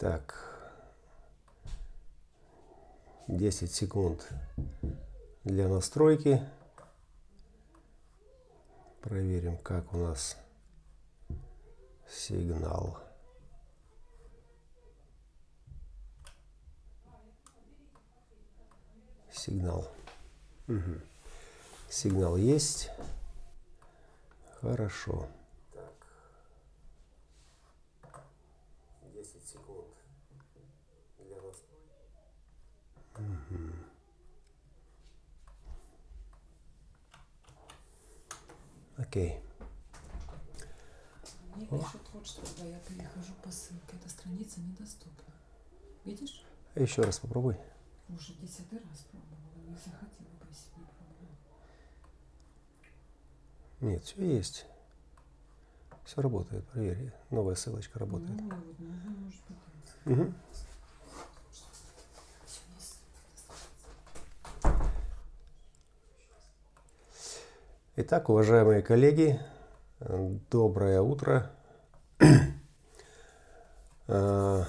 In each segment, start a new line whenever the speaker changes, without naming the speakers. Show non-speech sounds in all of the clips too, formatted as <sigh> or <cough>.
Так. 10 секунд для настройки. Проверим, как у нас сигнал. Сигнал. Угу. Сигнал есть. Хорошо. Так. 10 секунд для настройки. Угу. Окей.
Мне пишут вот что, когда я перехожу по ссылке, эта страница недоступна. Видишь?
Еще раз попробуй.
Уже десятый раз пробовала, не захотела бы, если не пробовала.
Нет, все есть. Все работает, проверь. Новая ссылочка работает.
Ну, вот, ну, может быть.
Угу.
Всё есть.
Итак, уважаемые коллеги, доброе утро. Э,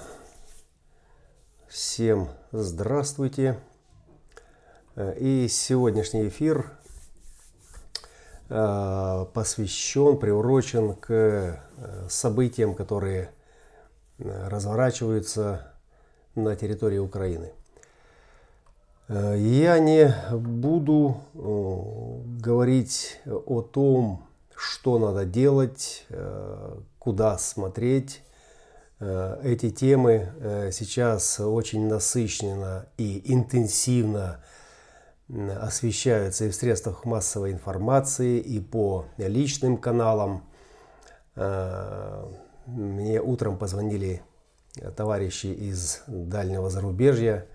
Всем здравствуйте. Э, И сегодняшний эфир э, посвящен, приурочен к событиям, которые разворачиваются на территории Украины. Э, Я не буду э, говорить о том, что надо делать, э, куда смотреть. Эти темы сейчас очень насыщенно и интенсивно освещаются и в средствах массовой информации, и по личным каналам. Мне утром позвонили товарищи из дальнего зарубежья,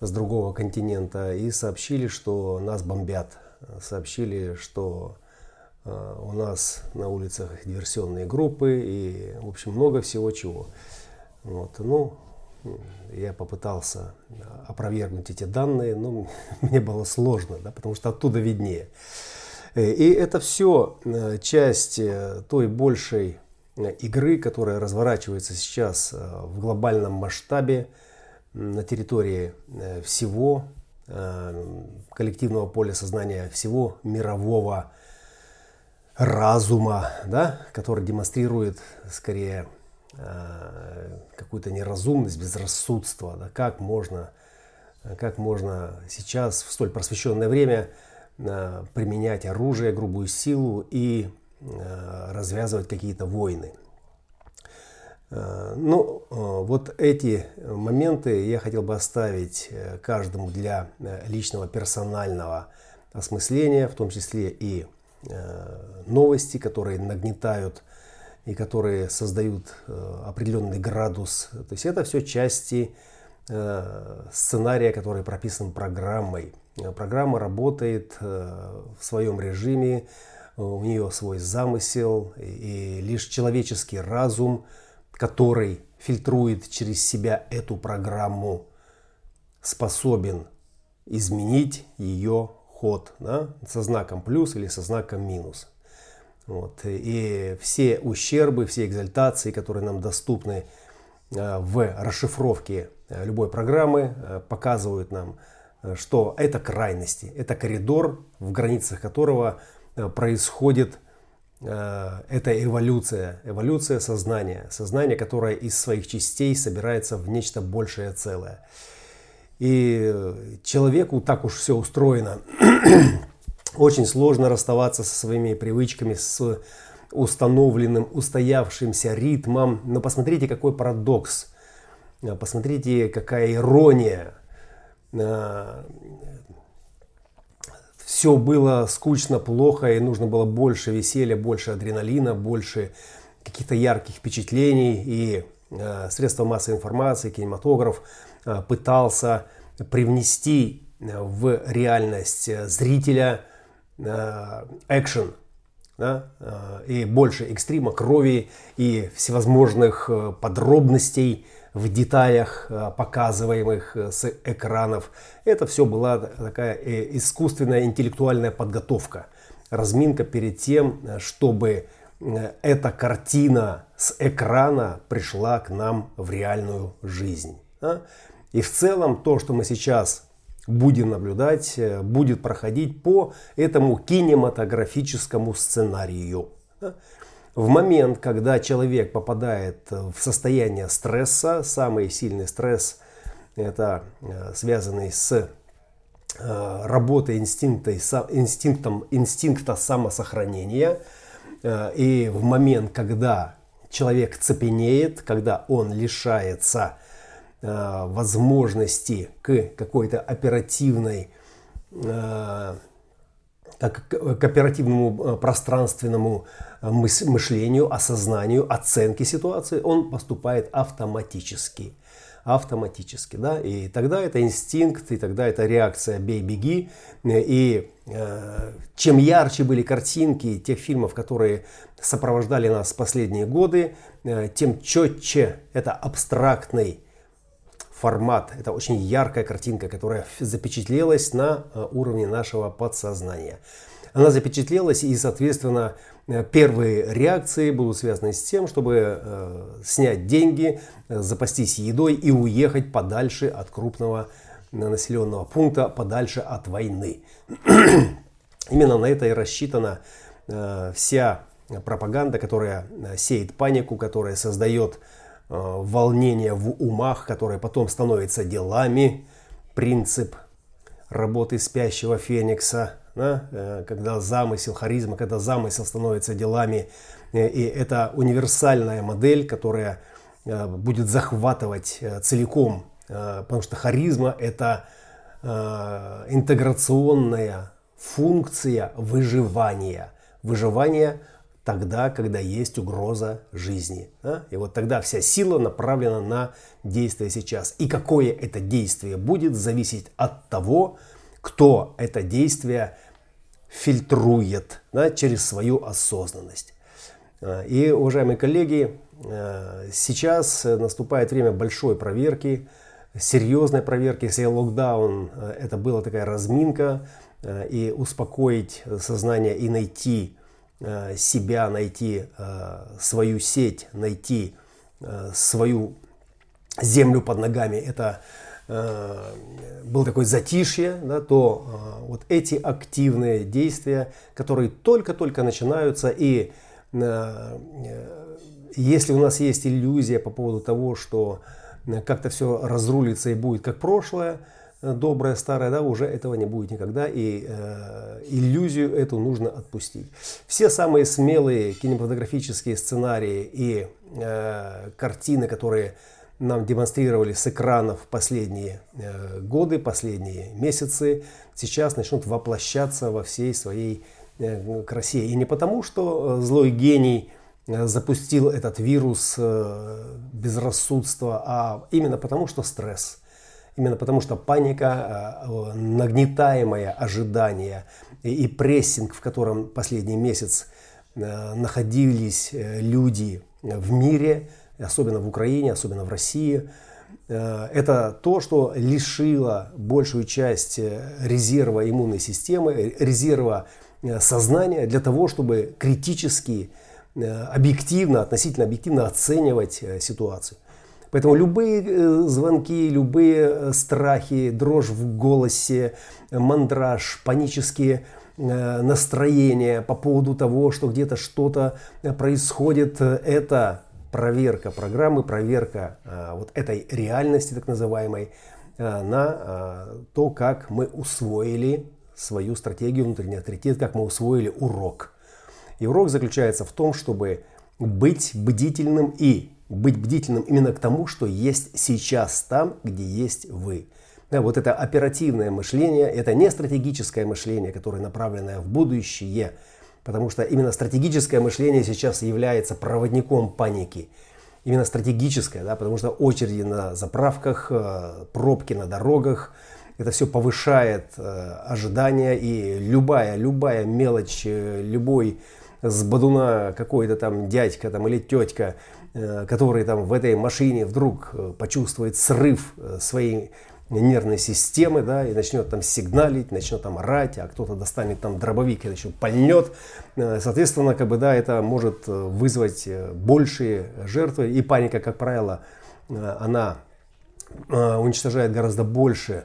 с другого континента, и сообщили, что нас бомбят. Сообщили, что э, у нас на улицах диверсионные группы и, в общем, много всего чего. Вот, ну, я попытался опровергнуть эти данные, но <laughs> мне было сложно, да, потому что оттуда виднее. Э, И это все часть э, той большей игры, которая разворачивается сейчас в глобальном масштабе на территории э, всего э, коллективного поля сознания, всего мирового разума, да, который демонстрирует скорее э, какую-то неразумность, безрассудство, да, как можно, как можно сейчас в столь просвещенное время применять оружие, грубую силу и развязывать какие-то войны. Э, Ну, э, вот эти моменты я хотел бы оставить э, каждому для личного персонального осмысления, в том числе и новости, которые нагнетают и которые создают определенный градус. То есть это все части сценария, который прописан программой. Программа работает в своем режиме, у нее свой замысел, и лишь человеческий разум, который фильтрует через себя эту программу, способен изменить ее ход да, со знаком плюс или со знаком минус. Вот. И все ущербы, все экзальтации, которые нам доступны э, в расшифровке э, любой программы, э, показывают нам, что это крайности, это коридор, в границах которого происходит э, эта эволюция, эволюция сознания, сознание, которое из своих частей собирается в нечто большее целое. И э, человеку так уж все устроено. <clears throat> Очень сложно расставаться со своими привычками, с установленным, устоявшимся ритмом. Но посмотрите, какой парадокс. Э, Посмотрите, какая ирония. Все было скучно, плохо, и нужно было больше веселья, больше адреналина, больше каких-то ярких впечатлений. И э, средства массовой информации, кинематограф э, пытался привнести э, в реальность э, зрителя э, экшен, да, и больше экстрима, крови и всевозможных подробностей в деталях, э, показываемых э, с экранов. Это все была такая э, искусственная интеллектуальная подготовка, разминка перед тем, чтобы эта картина с экрана пришла к нам в реальную жизнь. И в целом то, что мы сейчас будем наблюдать, будет проходить по этому кинематографическому сценарию. В момент, когда человек попадает в состояние стресса, самый сильный стресс это э, связанный с э, работой инстинкта, инстинктом, инстинкта самосохранения. И в момент, когда человек цепенеет, когда он лишается Э, возможности к какой-то оперативной э, к оперативному э, пространственному мышлению, осознанию, оценке ситуации, он поступает автоматически. Автоматически, да, и тогда это инстинкт, и тогда это реакция «бей-беги», и э, чем ярче были картинки тех фильмов, которые сопровождали нас последние годы, э, тем четче это абстрактный формат. Это очень яркая картинка, которая запечатлелась на э, уровне нашего подсознания. Она запечатлелась и, соответственно, э, первые реакции будут связаны с тем, чтобы э, снять деньги, запастись едой и уехать подальше от крупного населенного пункта, подальше от войны. <clears throat> Именно на это и рассчитана вся пропаганда, которая сеет панику, которая создает волнение в умах, которое потом становится делами, принцип работы спящего феникса, да? Э, когда замысел, харизма, когда замысел становится делами. Э, и это универсальная модель, которая будет захватывать целиком, потому что харизма это интеграционная функция выживания. Выживание тогда, когда есть угроза жизни. Да? И вот тогда вся сила направлена на действие сейчас. И какое это действие будет, зависеть от того, кто это действие фильтрует да, через свою осознанность. А, и, уважаемые коллеги, а, сейчас наступает время большой проверки, серьезной проверки. Если локдаун а, это была такая разминка, и успокоить сознание и найти Э, себя, найти э, свою сеть, найти э, свою землю под ногами, это был такой затишье, да, то вот эти активные действия, которые только-только начинаются, и если у нас есть иллюзия по поводу того, что как-то все разрулится и будет как прошлое, доброе, старое, да, уже этого не будет никогда, и э, иллюзию эту нужно отпустить. Все самые смелые кинематографические сценарии и э, картины, которые нам демонстрировали с экранов последние э, годы, последние месяцы, сейчас начнут воплощаться во всей своей э, красе. И не потому, что э, злой гений э, запустил этот вирус э, безрассудства, а именно потому, что стресс – Именно потому что паника, э, нагнетаемое ожидание и прессинг, в котором последний месяц э, находились э, люди в мире, особенно в Украине, особенно в России, это то, что лишило большую часть резерва иммунной системы, резерва сознания для того, чтобы критически, объективно, относительно объективно оценивать ситуацию. Поэтому любые э, звонки, любые э, страхи, дрожь в голосе, мандраж, панические э, настроения по поводу того, что где-то что-то происходит, это проверка программы, проверка вот этой реальности так называемой на то, как мы усвоили свою стратегию внутренний авторитет, как мы усвоили урок. И урок заключается в том, чтобы быть бдительным и быть бдительным именно к тому, что есть сейчас там, где есть вы. Да, вот это оперативное мышление, это не стратегическое мышление, которое направленное в будущее, потому что именно стратегическое мышление сейчас является проводником паники. Именно стратегическое, да, потому что очереди на заправках, э, пробки на дорогах, это все повышает э, ожидания и любая, любая мелочь, э, любой с бадуна какой-то там дядька там, или тетка, который там в этой машине вдруг э, почувствует срыв э, своей нервной системы, да, и начнет там сигналить, начнет там орать, а кто-то достанет там дробовик и еще пальнет. Э, соответственно, как бы, да, это может э, вызвать э, большие жертвы. И паника, как правило, она уничтожает гораздо больше,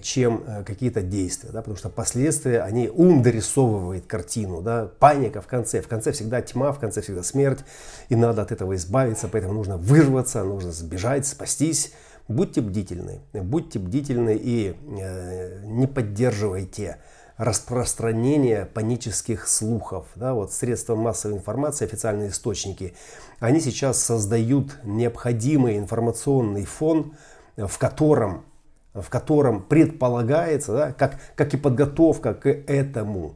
чем какие-то действия, да, потому что последствия, они ум дорисовывает картину, да, паника в конце, в конце всегда тьма, в конце всегда смерть, и надо от этого избавиться, поэтому нужно вырваться, нужно сбежать, спастись, Будьте бдительны, будьте бдительны и э, не поддерживайте распространение панических слухов. Да, вот средства массовой информации, официальные источники, они сейчас создают необходимый информационный фон, в котором, в котором предполагается, да, как, как и подготовка к этому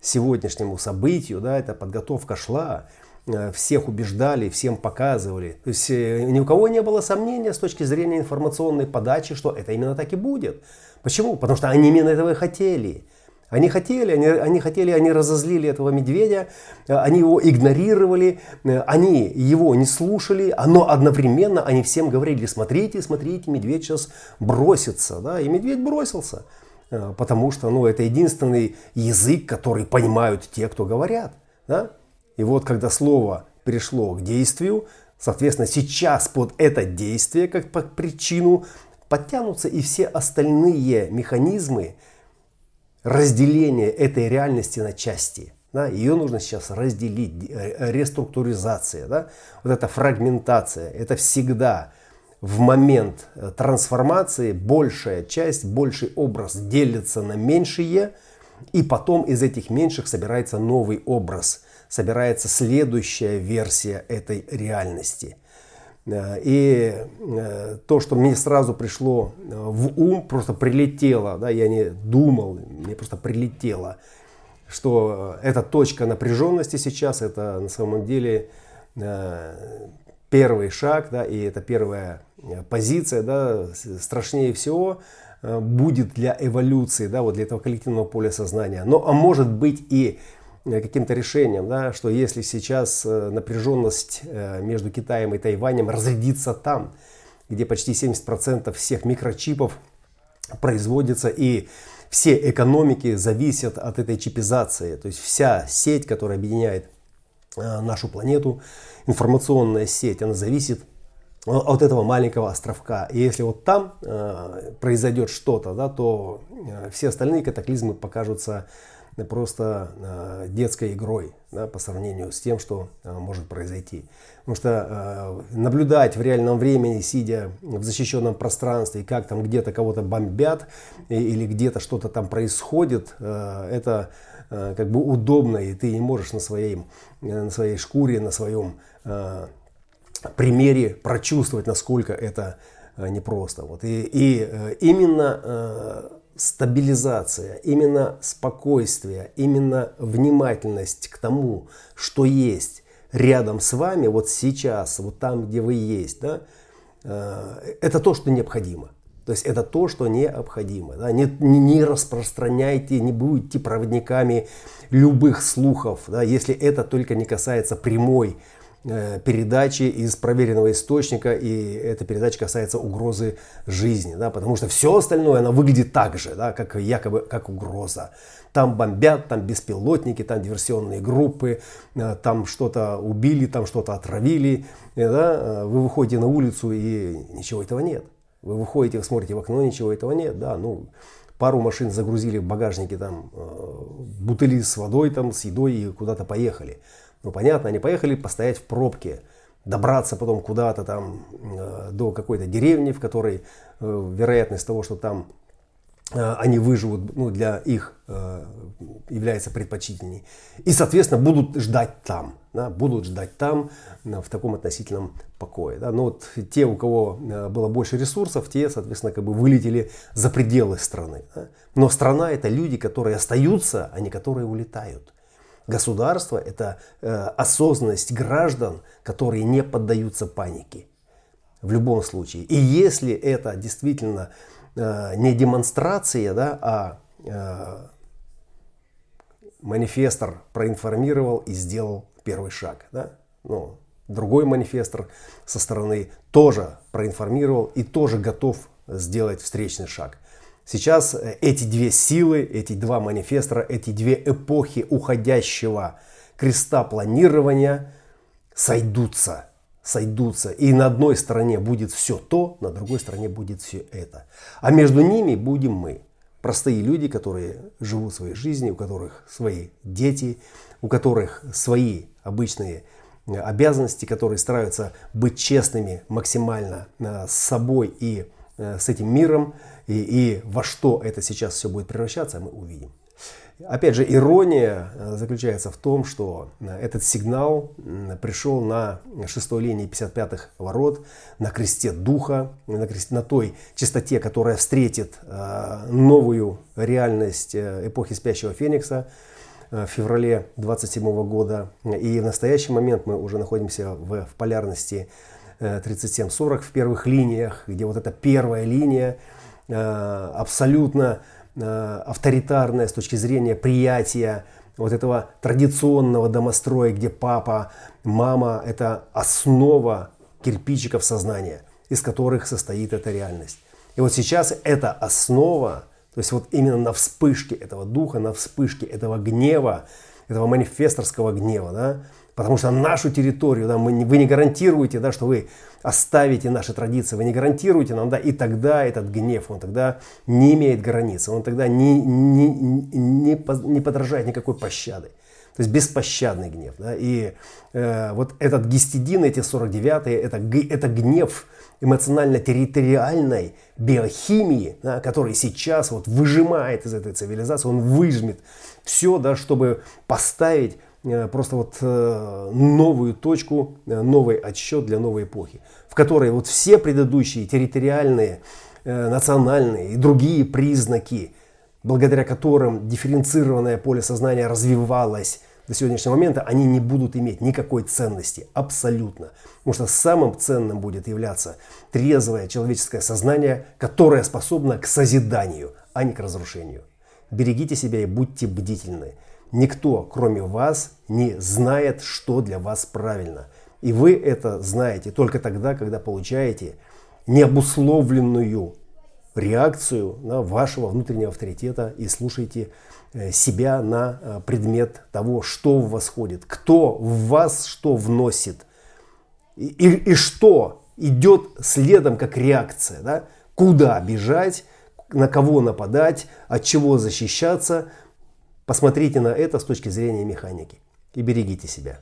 сегодняшнему событию, да, эта подготовка шла, Э, всех убеждали, всем показывали. То есть э, ни у кого не было сомнения с точки зрения информационной подачи, что это именно так и будет. Почему? Потому что они именно этого и хотели. Они хотели, они, они хотели, они разозлили этого медведя, э, они его игнорировали, они его не слушали, но одновременно они всем говорили, смотрите, смотрите, медведь сейчас бросится. Да? И медведь бросился, потому что ну, это единственный язык, который понимают те, кто говорят. Да? И вот когда слово перешло к действию, соответственно, сейчас под это действие, как под причину, подтянутся и все остальные механизмы разделения этой реальности на части. Да, ее нужно сейчас разделить, э, реструктуризация, да, вот эта фрагментация, это всегда в момент э, трансформации большая часть, больший образ делится на меньшие, и потом из этих меньших собирается новый образ – собирается следующая версия этой реальности. Э, и э, то, что мне сразу пришло э, в ум, просто прилетело, да, я не думал, мне просто прилетело, что эта точка напряженности сейчас, это на самом деле первый шаг, да, и это первая позиция, да, страшнее всего будет для эволюции, да, вот для этого коллективного поля сознания. Но, а может быть и каким-то решением, да, что если сейчас э, напряженность э, между Китаем и Тайванем разрядится там, где почти 70% всех микрочипов производится и все экономики зависят от этой чипизации. То есть вся сеть, которая объединяет нашу планету, информационная сеть, она зависит от этого маленького островка. И если вот там произойдет что-то, да, то все остальные катаклизмы покажутся просто э, детской игрой да, по сравнению с тем, что э, может произойти. Потому что э, наблюдать в реальном времени, сидя в защищенном пространстве, как там где-то кого-то бомбят или где-то что-то там происходит, это как бы удобно, и ты не можешь на своей, на своей шкуре, на своем примере прочувствовать, насколько это непросто. Вот. И, и именно стабилизация, именно спокойствие, именно внимательность к тому, что есть рядом с вами, вот сейчас, вот там, где вы есть, да, э, это то, что необходимо. То есть это то, что необходимо. Да? Не, не распространяйте, не будьте проводниками любых слухов, да? если это только не касается прямой передачи из проверенного источника, и эта передача касается угрозы жизни, да, потому что все остальное, оно выглядит так же, да, как якобы как угроза. Там бомбят, там беспилотники, там диверсионные группы, э, там что-то убили, там что-то отравили. Э, да, вы выходите на улицу и ничего этого нет. Вы выходите, вы смотрите в окно, ничего этого нет. Да, ну, пару машин загрузили в багажнике там бутыли с водой, там, с едой и куда-то поехали. Ну, понятно, они поехали постоять в пробке, добраться потом куда-то там э, до какой-то деревни, в которой э, вероятность того, что там э, они выживут, ну, для их э, является предпочтительней. И, соответственно, будут ждать там, да, будут ждать там э, в таком относительном покое. Да. Но вот те, у кого э, было больше ресурсов, те, соответственно, как бы вылетели за пределы страны. Да. Но страна это люди, которые остаются, а не которые улетают. Государство – это э, осознанность граждан, которые не поддаются панике. В любом случае. И если это действительно э, не демонстрация, да, а э, манифестор проинформировал и сделал первый шаг. Да? Ну, другой манифестор со стороны тоже проинформировал и тоже готов сделать встречный шаг. Сейчас э, эти две силы, эти два манифестора, эти две эпохи уходящего креста планирования сойдутся. Сойдутся. И на одной стороне будет все то, на другой стороне будет все это. А между ними будем мы. Простые люди, которые живут своей жизнью, у которых свои дети, у которых свои обычные э, обязанности, которые стараются быть честными максимально э, с собой и с этим миром и, и во что это сейчас все будет превращаться, мы увидим. Опять же, ирония э, заключается в том, что э, этот сигнал пришел на шестой линии 55-х ворот, на кресте духа, на, кресте, на той чистоте, которая встретит новую реальность эпохи спящего Феникса в феврале 27 года. И в настоящий момент мы уже находимся в, в полярности 37-40 в первых линиях, где вот эта первая линия э, абсолютно э, авторитарная с точки зрения приятия вот этого традиционного домостроя, где папа, мама – это основа кирпичиков сознания, из которых состоит эта реальность. И вот сейчас эта основа, то есть вот именно на вспышке этого духа, на вспышке этого гнева, этого манифесторского гнева, да, Потому что нашу территорию, да, мы, вы не гарантируете, да, что вы оставите наши традиции, вы не гарантируете нам, да, и тогда этот гнев, он тогда не имеет границы, он тогда не, не, не, не подражает никакой пощады. То есть беспощадный гнев. Да? И э, вот этот гистидин, эти 49-е, это, это гнев эмоционально-территориальной биохимии, да, который сейчас вот выжимает из этой цивилизации, он выжмет все, да, чтобы поставить просто вот э, новую точку, э, новый отсчет для новой эпохи, в которой вот все предыдущие территориальные, национальные и другие признаки, благодаря которым дифференцированное поле сознания развивалось до сегодняшнего момента, они не будут иметь никакой ценности, абсолютно. Потому что самым ценным будет являться трезвое человеческое сознание, которое способно к созиданию, а не к разрушению. Берегите себя и будьте бдительны. Никто, кроме вас, не знает, что для вас правильно. И вы это знаете только тогда, когда получаете необусловленную реакцию на вашего внутреннего авторитета и слушаете э, себя на э, предмет того, что в вас ходит, кто в вас что вносит и, и, и что идет следом как реакция, да? куда бежать, на кого нападать, от чего защищаться – Посмотрите на это с точки зрения механики и берегите себя.